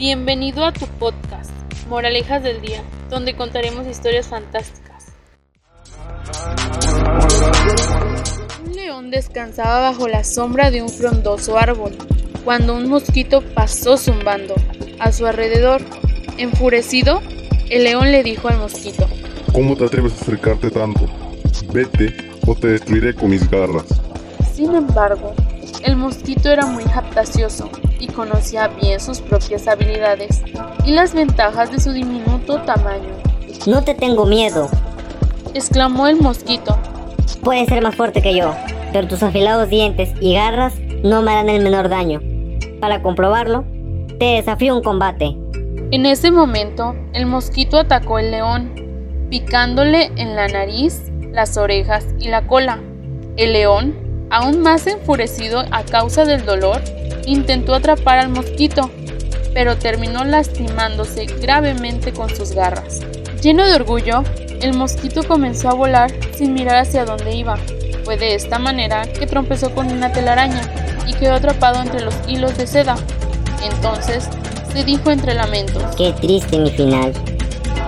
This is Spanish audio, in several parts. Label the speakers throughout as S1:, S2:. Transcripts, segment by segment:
S1: Bienvenido a tu podcast, Moralejas del Día, donde contaremos historias fantásticas. Un león descansaba bajo la sombra de un frondoso árbol, cuando un mosquito pasó zumbando a su alrededor. Enfurecido, el león le dijo al mosquito,
S2: ¿Cómo te atreves a acercarte tanto? Vete o te destruiré con mis garras.
S1: Sin embargo, el mosquito era muy japtacioso y conocía bien sus propias habilidades y las ventajas de su diminuto tamaño.
S3: No te tengo miedo.
S1: Exclamó el mosquito.
S3: Puedes ser más fuerte que yo, pero tus afilados dientes y garras no me harán el menor daño. Para comprobarlo, te desafío un combate.
S1: En ese momento, el mosquito atacó al león, picándole en la nariz, las orejas y la cola. El león, aún más enfurecido a causa del dolor, intentó atrapar al mosquito, pero terminó lastimándose gravemente con sus garras. Lleno de orgullo, el mosquito comenzó a volar sin mirar hacia dónde iba. Fue de esta manera que trompezó con una telaraña y quedó atrapado entre los hilos de seda. Entonces se dijo entre lamentos.
S3: Qué triste mi final.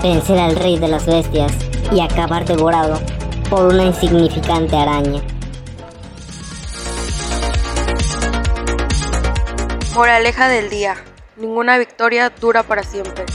S3: Vencer al rey de las bestias y acabar devorado por una insignificante araña.
S4: Moraleja del día. Ninguna victoria dura para siempre.